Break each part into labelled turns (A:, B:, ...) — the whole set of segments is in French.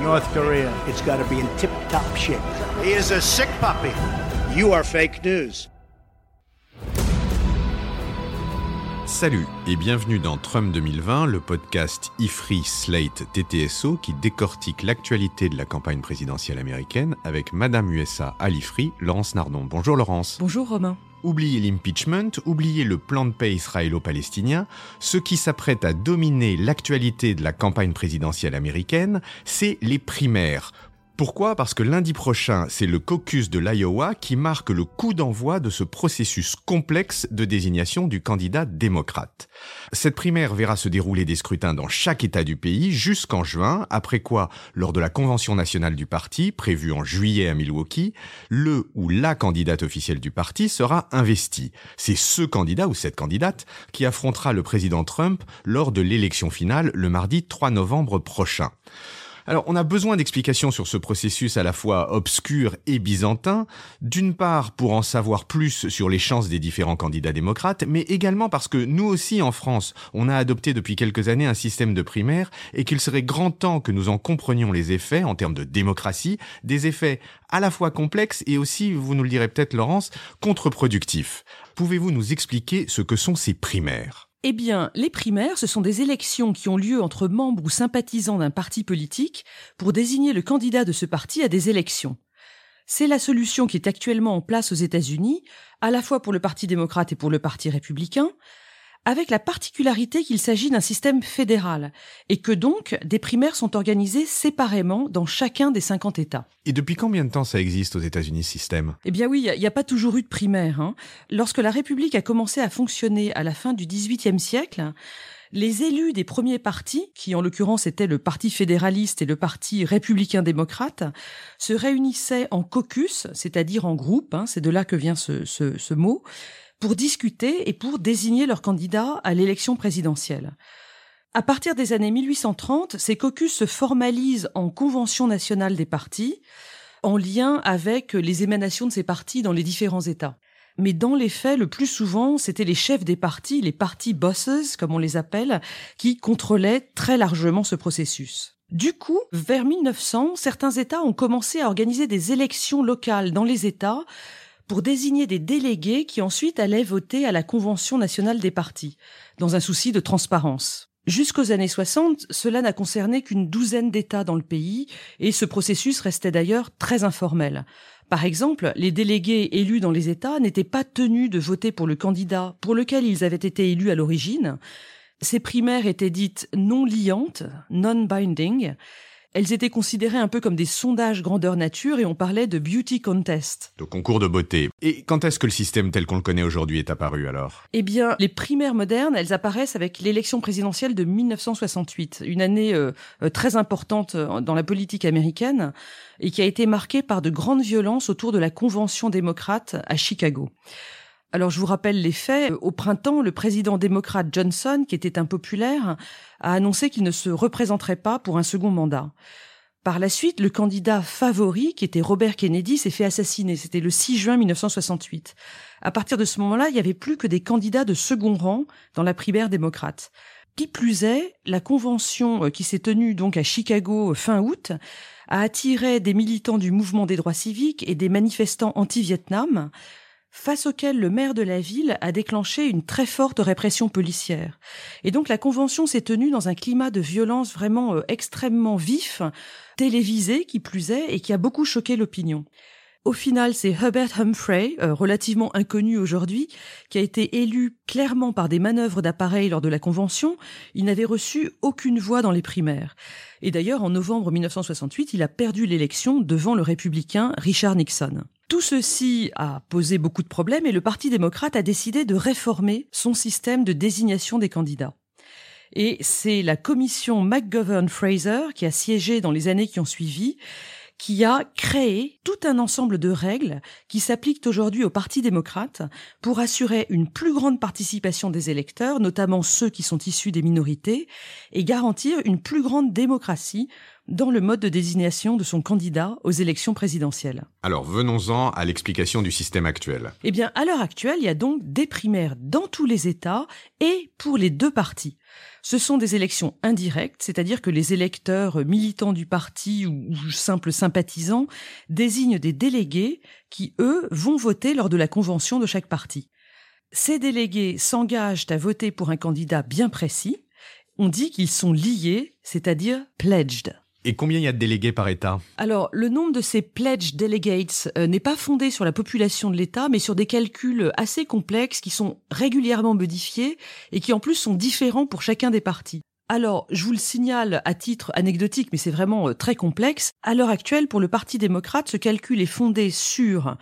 A: North Korea.
B: It's got to be in tip top shape.
C: He is a sick puppy. You are fake news.
D: Salut et bienvenue dans Trump 2020, le podcast IFRI Slate TTSO qui décortique l'actualité de la campagne présidentielle américaine avec Madame USA à l'IFRI, Laurence Nardon. Bonjour Laurence.
E: Bonjour Romain.
D: Oubliez l'impeachment, oubliez le plan de paix israélo-palestinien, ce qui s'apprête à dominer l'actualité de la campagne présidentielle américaine, c'est les primaires. Pourquoi? Parce que lundi prochain, c'est le caucus de l'Iowa qui marque le coup d'envoi de ce processus complexe de désignation du candidat démocrate. Cette primaire verra se dérouler des scrutins dans chaque État du pays jusqu'en juin, après quoi, lors de la convention nationale du parti, prévue en juillet à Milwaukee, le ou la candidate officielle du parti sera investi. C'est ce candidat ou cette candidate qui affrontera le président Trump lors de l'élection finale le mardi 3 novembre prochain. Alors, on a besoin d'explications sur ce processus à la fois obscur et byzantin, d'une part pour en savoir plus sur les chances des différents candidats démocrates, mais également parce que nous aussi en France, on a adopté depuis quelques années un système de primaire et qu'il serait grand temps que nous en comprenions les effets en termes de démocratie, des effets à la fois complexes et aussi, vous nous le direz peut-être Laurence, contre-productifs. Pouvez-vous nous expliquer ce que sont ces primaires?
E: Eh bien, les primaires, ce sont des élections qui ont lieu entre membres ou sympathisants d'un parti politique pour désigner le candidat de ce parti à des élections. C'est la solution qui est actuellement en place aux États-Unis, à la fois pour le Parti démocrate et pour le Parti républicain, avec la particularité qu'il s'agit d'un système fédéral, et que donc des primaires sont organisées séparément dans chacun des 50 États.
D: Et depuis combien de temps ça existe aux États-Unis ce système?
E: Eh bien oui, il n'y a, pas toujours eu de primaire. Hein. Lorsque la République a commencé à fonctionner à la fin du XVIIIe siècle, les élus des premiers partis, qui en l'occurrence étaient le Parti fédéraliste et le Parti républicain-démocrate, se réunissaient en caucus, c'est-à-dire en groupe, hein, c'est de là que vient ce, ce, ce mot, pour discuter et pour désigner leur candidat à l'élection présidentielle. À partir des années 1830, ces caucus se formalisent en convention nationale des partis, en lien avec les émanations de ces partis dans les différents États. Mais dans les faits, le plus souvent, c'était les chefs des partis, les partis bosses, comme on les appelle, qui contrôlaient très largement ce processus. Du coup, vers 1900, certains États ont commencé à organiser des élections locales dans les États pour désigner des délégués qui ensuite allaient voter à la Convention nationale des partis, dans un souci de transparence. Jusqu'aux années 60, cela n'a concerné qu'une douzaine d'États dans le pays, et ce processus restait d'ailleurs très informel. Par exemple, les délégués élus dans les États n'étaient pas tenus de voter pour le candidat pour lequel ils avaient été élus à l'origine. Ces primaires étaient dites non liantes, non-binding. Elles étaient considérées un peu comme des sondages grandeur nature et on parlait de beauty contest.
D: De concours de beauté. Et quand est-ce que le système tel qu'on le connaît aujourd'hui est apparu alors?
E: Eh bien, les primaires modernes, elles apparaissent avec l'élection présidentielle de 1968, une année euh, euh, très importante euh, dans la politique américaine et qui a été marquée par de grandes violences autour de la Convention démocrate à Chicago. Alors je vous rappelle les faits. Au printemps, le président démocrate Johnson, qui était impopulaire, a annoncé qu'il ne se représenterait pas pour un second mandat. Par la suite, le candidat favori, qui était Robert Kennedy, s'est fait assassiner. C'était le 6 juin 1968. À partir de ce moment-là, il n'y avait plus que des candidats de second rang dans la primaire démocrate. Qui plus est, la convention qui s'est tenue donc à Chicago fin août a attiré des militants du mouvement des droits civiques et des manifestants anti-Vietnam, face auquel le maire de la ville a déclenché une très forte répression policière. Et donc la convention s'est tenue dans un climat de violence vraiment euh, extrêmement vif, télévisé qui plus est, et qui a beaucoup choqué l'opinion. Au final, c'est Herbert Humphrey, euh, relativement inconnu aujourd'hui, qui a été élu clairement par des manœuvres d'appareil lors de la convention. Il n'avait reçu aucune voix dans les primaires. Et d'ailleurs, en novembre 1968, il a perdu l'élection devant le républicain Richard Nixon. Tout ceci a posé beaucoup de problèmes et le Parti démocrate a décidé de réformer son système de désignation des candidats. Et c'est la commission McGovern-Fraser qui a siégé dans les années qui ont suivi qui a créé tout un ensemble de règles qui s'appliquent aujourd'hui au Parti démocrate pour assurer une plus grande participation des électeurs, notamment ceux qui sont issus des minorités, et garantir une plus grande démocratie dans le mode de désignation de son candidat aux élections présidentielles.
D: Alors venons-en à l'explication du système actuel.
E: Eh bien, à l'heure actuelle, il y a donc des primaires dans tous les États et pour les deux partis. Ce sont des élections indirectes, c'est-à-dire que les électeurs militants du parti ou, simples sympathisants désignent des délégués qui, eux, vont voter lors de la convention de chaque parti. Ces délégués s'engagent à voter pour un candidat bien précis. On dit qu'ils sont liés, c'est-à-dire pledged.
D: Et combien il y a de délégués par État
E: Alors, le nombre de ces pledge delegates euh, n'est pas fondé sur la population de l'État, mais sur des calculs assez complexes qui sont régulièrement modifiés et qui en plus sont différents pour chacun des partis. Alors, je vous le signale à titre anecdotique, mais c'est vraiment euh, très complexe. À l'heure actuelle, pour le Parti démocrate, ce calcul est fondé sur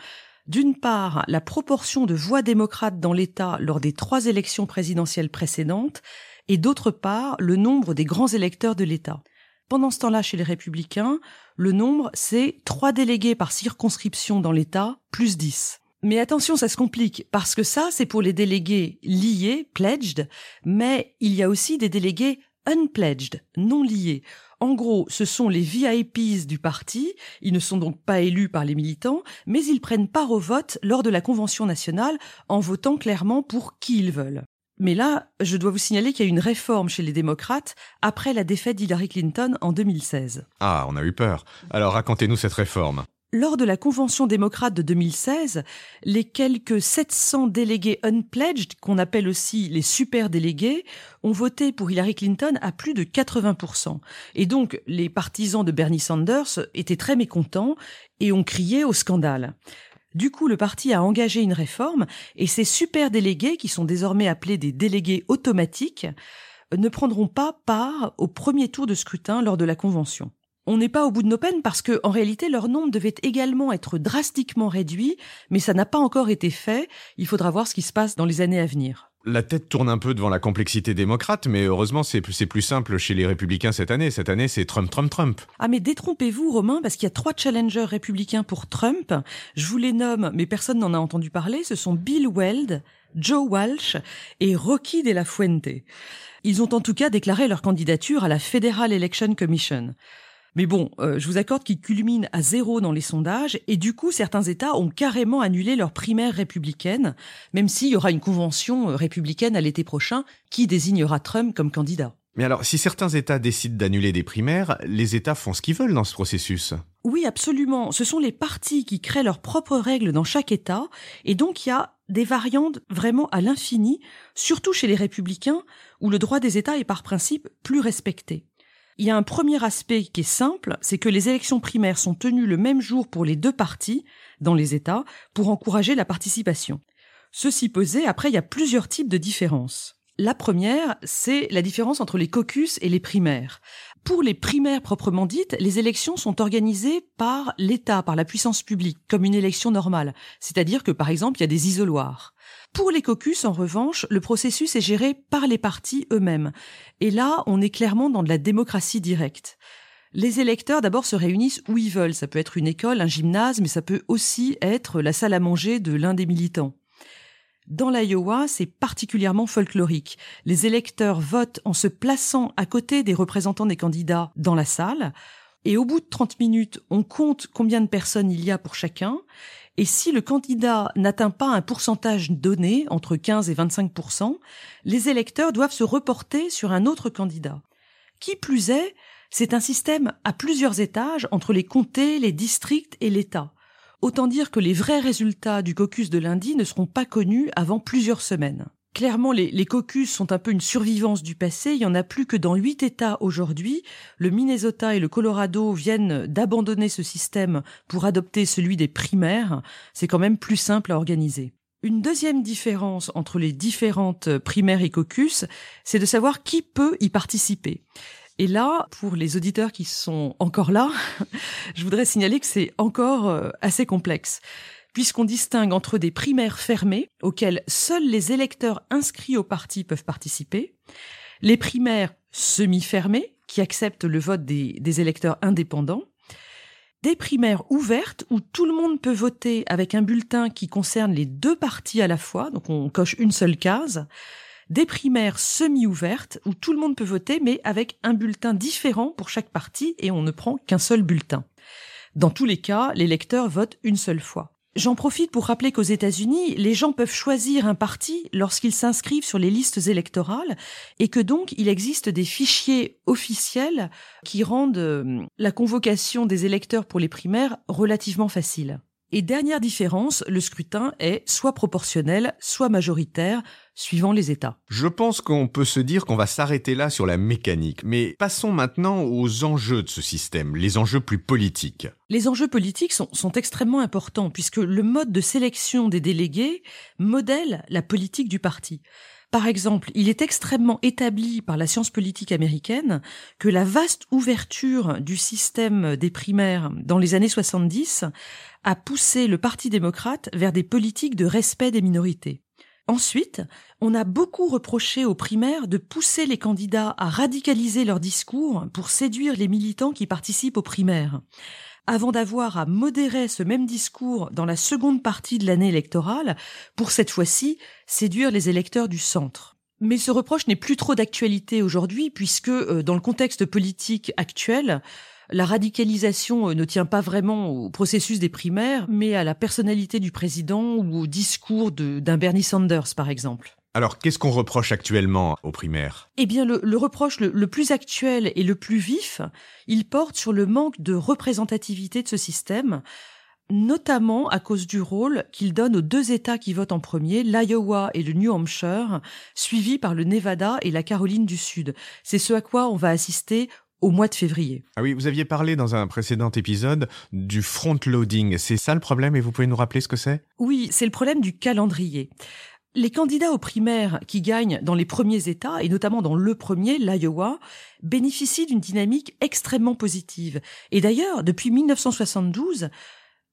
E: d'une part, la proportion de voix démocrates dans l'État lors des trois élections présidentielles précédentes, et d'autre part, le nombre des grands électeurs de l'État. Pendant ce temps-là, chez les républicains, le nombre, c'est trois délégués par circonscription dans l'État, plus 10. Mais attention, ça se complique, parce que ça, c'est pour les délégués liés, pledged, mais il y a aussi des délégués unpledged, non liés. En gros, ce sont les VIPs du parti, ils ne sont donc pas élus par les militants, mais ils prennent part au vote lors de la Convention nationale en votant clairement pour qui ils veulent. Mais là, je dois vous signaler qu'il y a une réforme chez les démocrates après la défaite d'Hillary Clinton en 2016.
D: Ah, on a eu peur. Alors racontez-nous cette réforme.
E: Lors de la convention démocrate de 2016, les quelques 700 délégués unpledged, qu'on appelle aussi les super délégués, ont voté pour Hillary Clinton à plus de 80%. Et donc, les partisans de Bernie Sanders étaient très mécontents et ont crié au scandale. Du coup, le parti a engagé une réforme et ces super délégués, qui sont désormais appelés des délégués automatiques, ne prendront pas part au premier tour de scrutin lors de la convention. On n'est pas au bout de nos peines parce que, en réalité, leur nombre devait également être drastiquement réduit, mais ça n'a pas encore été fait. Il faudra voir ce qui se passe dans les années à venir.
D: La tête tourne un peu devant la complexité démocrate, mais heureusement, c'est plus, simple chez les républicains cette année. Cette année, c'est Trump, Trump, Trump.
E: Ah, mais détrompez-vous, Romain, parce qu'il y a trois challengers républicains pour Trump. Je vous les nomme, mais personne n'en a entendu parler. Ce sont Bill Weld, Joe Walsh et Rocky de la Fuente. Ils ont en tout cas déclaré leur candidature à la Federal Election Commission. Mais bon, euh, je vous accorde qu'ils culminent à zéro dans les sondages, et du coup, certains États ont carrément annulé leur primaire républicaine, même s'il y aura une convention euh, républicaine à l'été prochain qui désignera Trump comme candidat?
D: Mais alors, si certains États décident d'annuler des primaires, les États font ce qu'ils veulent dans ce processus.
E: Oui, absolument. Ce sont les partis qui créent leurs propres règles dans chaque État, et donc il y a des variantes vraiment à l'infini, surtout chez les républicains, où le droit des États est par principe plus respecté. Il y a un premier aspect qui est simple, c'est que les élections primaires sont tenues le même jour pour les deux partis dans les États pour encourager la participation. Ceci posé, après, il y a plusieurs types de différences. La première, c'est la différence entre les caucus et les primaires. Pour les primaires proprement dites, les élections sont organisées par l'État, par la puissance publique, comme une élection normale. C'est-à-dire que, par exemple, il y a des isoloirs. Pour les caucus, en revanche, le processus est géré par les partis eux-mêmes. Et là, on est clairement dans de la démocratie directe. Les électeurs d'abord se réunissent où ils veulent. Ça peut être une école, un gymnase, mais ça peut aussi être la salle à manger de l'un des militants. Dans l'Iowa, c'est particulièrement folklorique. Les électeurs votent en se plaçant à côté des représentants des candidats dans la salle. Et au bout de 30 minutes, on compte combien de personnes il y a pour chacun. Et si le candidat n'atteint pas un pourcentage donné, entre 15 et 25 les électeurs doivent se reporter sur un autre candidat. Qui plus est, c'est un système à plusieurs étages entre les comtés, les districts et l'État. Autant dire que les vrais résultats du caucus de lundi ne seront pas connus avant plusieurs semaines. Clairement, les, caucus sont un peu une survivance du passé. Il y en a plus que dans huit États aujourd'hui. Le Minnesota et le Colorado viennent d'abandonner ce système pour adopter celui des primaires. C'est quand même plus simple à organiser. Une deuxième différence entre les différentes primaires et caucus, c'est de savoir qui peut y participer. Et là, pour les auditeurs qui sont encore là, je voudrais signaler que c'est encore euh, assez complexe puisqu'on distingue entre des primaires fermées, auxquelles seuls les électeurs inscrits au parti peuvent participer, les primaires semi-fermées, qui acceptent le vote des, électeurs indépendants, des primaires ouvertes où tout le monde peut voter avec un bulletin qui concerne les deux parties à la fois, donc on coche une seule case, des primaires semi-ouvertes où tout le monde peut voter mais avec un bulletin différent pour chaque partie et on ne prend qu'un seul bulletin. Dans tous les cas, les lecteurs votent une seule fois. J'en profite pour rappeler qu'aux États-Unis, les gens peuvent choisir un parti lorsqu'ils s'inscrivent sur les listes électorales et que donc il existe des fichiers officiels qui rendent euh, la convocation des électeurs pour les primaires relativement facile. Et dernière différence, le scrutin est soit proportionnel, soit majoritaire, suivant les États.
D: Je pense qu'on peut se dire qu'on va s'arrêter là sur la mécanique, mais passons maintenant aux enjeux de ce système, les enjeux plus politiques.
E: Les enjeux politiques sont, sont extrêmement importants puisque le mode de sélection des délégués modèle la politique du parti. Par exemple, il est extrêmement établi par la science politique américaine que la vaste ouverture du système des primaires dans les années 70 a poussé le Parti démocrate vers des politiques de respect des minorités. Ensuite, on a beaucoup reproché aux primaires de pousser les candidats à radicaliser leur discours pour séduire les militants qui participent aux primaires avant d'avoir à modérer ce même discours dans la seconde partie de l'année électorale pour cette fois-ci séduire les électeurs du centre. Mais ce reproche n'est plus trop d'actualité aujourd'hui puisque euh, dans le contexte politique actuel, la radicalisation euh, ne tient pas vraiment au processus des primaires, mais à la personnalité du président ou au discours d'un Bernie Sanders, par exemple.
D: Alors, qu'est-ce qu'on reproche actuellement aux primaires?
E: Eh bien, le, reproche le, plus actuel et le plus vif, il porte sur le manque de représentativité de ce système, notamment à cause du rôle qu'il donne aux deux États qui votent en premier, l'Iowa et le New Hampshire, suivis par le Nevada et la Caroline du Sud. C'est ce à quoi on va assister au mois de février.
D: Ah oui, vous aviez parlé dans un précédent épisode du front-loading. C'est ça le problème et vous pouvez nous rappeler ce que c'est?
E: Oui, c'est le problème du calendrier. Les candidats aux primaires qui gagnent dans les premiers États, et notamment dans le premier, l'Iowa, bénéficient d'une dynamique extrêmement positive. Et d'ailleurs, depuis 1972,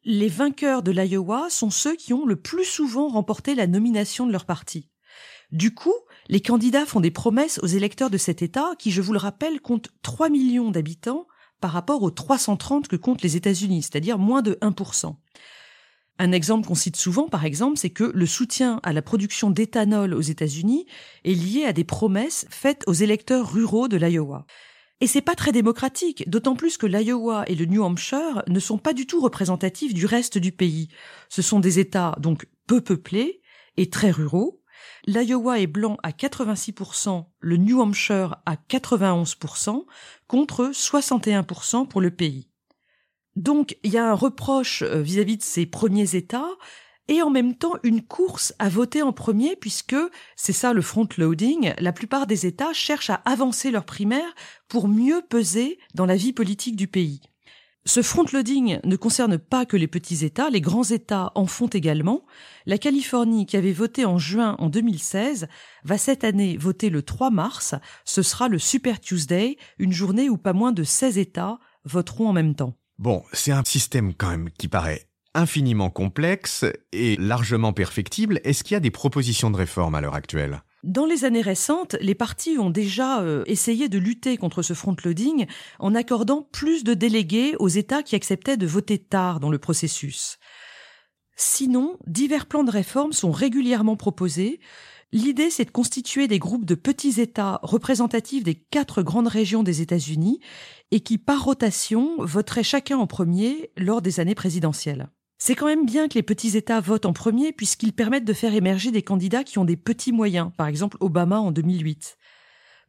E: les vainqueurs de l'Iowa sont ceux qui ont le plus souvent remporté la nomination de leur parti. Du coup, les candidats font des promesses aux électeurs de cet État qui, je vous le rappelle, compte 3 millions d'habitants par rapport aux 330 que comptent les États-Unis, c'est-à-dire moins de 1%. Un exemple qu'on cite souvent, par exemple, c'est que le soutien à la production d'éthanol aux États-Unis est lié à des promesses faites aux électeurs ruraux de l'Iowa. Et c'est pas très démocratique, d'autant plus que l'Iowa et le New Hampshire ne sont pas du tout représentatifs du reste du pays. Ce sont des États donc peu peuplés et très ruraux. L'Iowa est blanc à 86%, le New Hampshire à 91%, contre 61% pour le pays. Donc il y a un reproche euh, vis-à-vis de ces premiers États et en même temps une course à voter en premier puisque c'est ça le front-loading, la plupart des États cherchent à avancer leurs primaires pour mieux peser dans la vie politique du pays. Ce front-loading ne concerne pas que les petits États, les grands États en font également. La Californie, qui avait voté en juin en 2016, va cette année voter le 3 mars. Ce sera le Super Tuesday, une journée où pas moins de 16 États voteront en même temps.
D: Bon, c'est un système quand même qui paraît infiniment complexe et largement perfectible. Est-ce qu'il y a des propositions de réforme à l'heure actuelle?
E: Dans les années récentes, les partis ont déjà euh, essayé de lutter contre ce front-loading en accordant plus de délégués aux États qui acceptaient de voter tard dans le processus. Sinon, divers plans de réforme sont régulièrement proposés, L'idée, c'est de constituer des groupes de petits États représentatifs des quatre grandes régions des États-Unis et qui, par rotation, voteraient chacun en premier lors des années présidentielles. C'est quand même bien que les petits États votent en premier puisqu'ils permettent de faire émerger des candidats qui ont des petits moyens, par exemple Obama en 2008.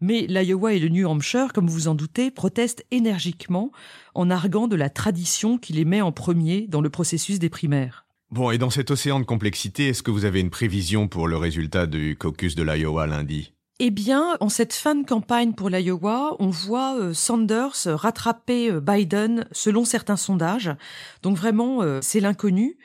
E: Mais l'Iowa et le New Hampshire, comme vous en doutez, protestent énergiquement en arguant de la tradition qui les met en premier dans le processus des primaires.
D: Bon, et dans cet océan de complexité, est-ce que vous avez une prévision pour le résultat du caucus de l'Iowa lundi?
E: Eh bien, en cette fin de campagne pour l'Iowa, on voit euh, Sanders rattraper euh, Biden selon certains sondages. Donc vraiment, euh, c'est l'inconnu.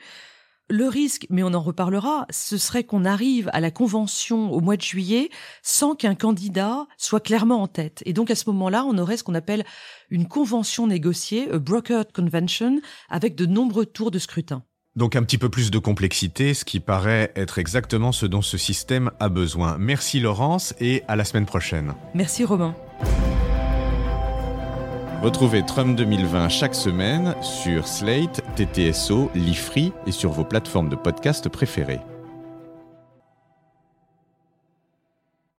E: Le risque, mais on en reparlera, ce serait qu'on arrive à la convention au mois de juillet sans qu'un candidat soit clairement en tête. Et donc à ce moment-là, on aurait ce qu'on appelle une convention négociée, a brokered convention, avec de nombreux tours de scrutin.
D: Donc un petit peu plus de complexité, ce qui paraît être exactement ce dont ce système a besoin. Merci Laurence et à la semaine prochaine.
E: Merci Romain.
D: Retrouvez Trump 2020 chaque semaine sur Slate, TTSO, Lifree et sur vos plateformes de podcast préférées.